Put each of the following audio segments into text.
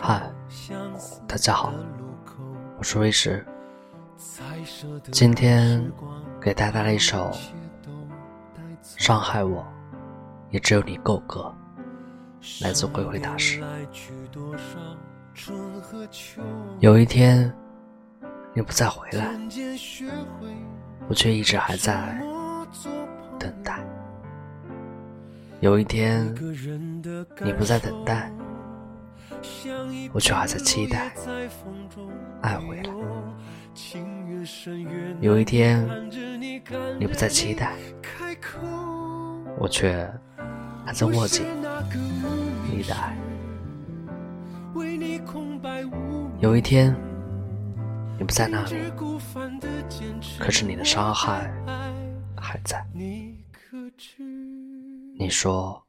嗨，大家好，我是威石。今天给大家来一首《伤害我也只有你够格》，来自灰灰大师。有一天你不再回来，我却一直还在等待。有一天你不再等待。我却还在期待爱回来。有一天，你不再期待，我却还在握紧你的爱。有一天，你不在那里，可是你的伤害还在。你说。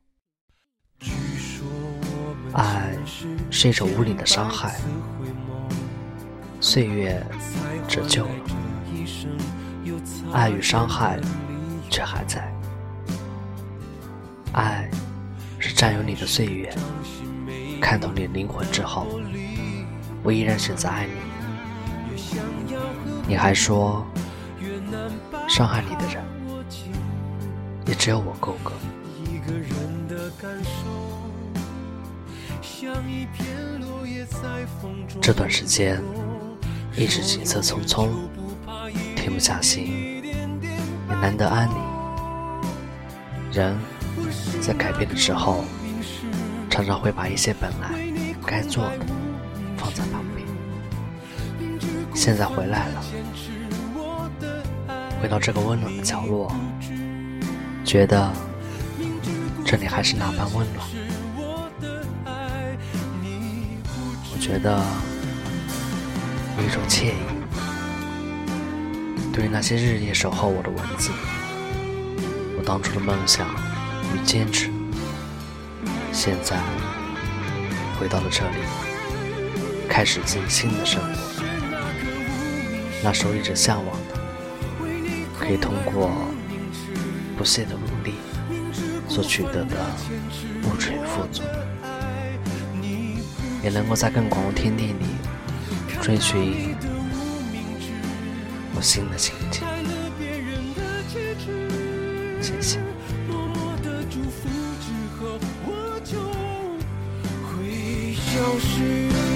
爱是一种无理的伤害，岁月折旧了，爱与伤害却还在。爱是占有你的岁月，看懂你灵魂之后，我依然选择爱你。你还说，伤害你的人，也只有我够格。这段时间一直行色匆匆，停不下心，也难得安宁。人在改变的时候，常常会把一些本来该做的放在旁边。现在回来了，回到这个温暖的角落，觉得这里还是那般温暖。觉得有一种惬意。对于那些日夜守候我的文字，我当初的梦想与坚持，现在回到了这里，开始自己新的生活。那时候一直向往的，可以通过不懈的努力所取得的物质与富足。也能够在更广阔天地里追寻我新的情景。谢谢。消失。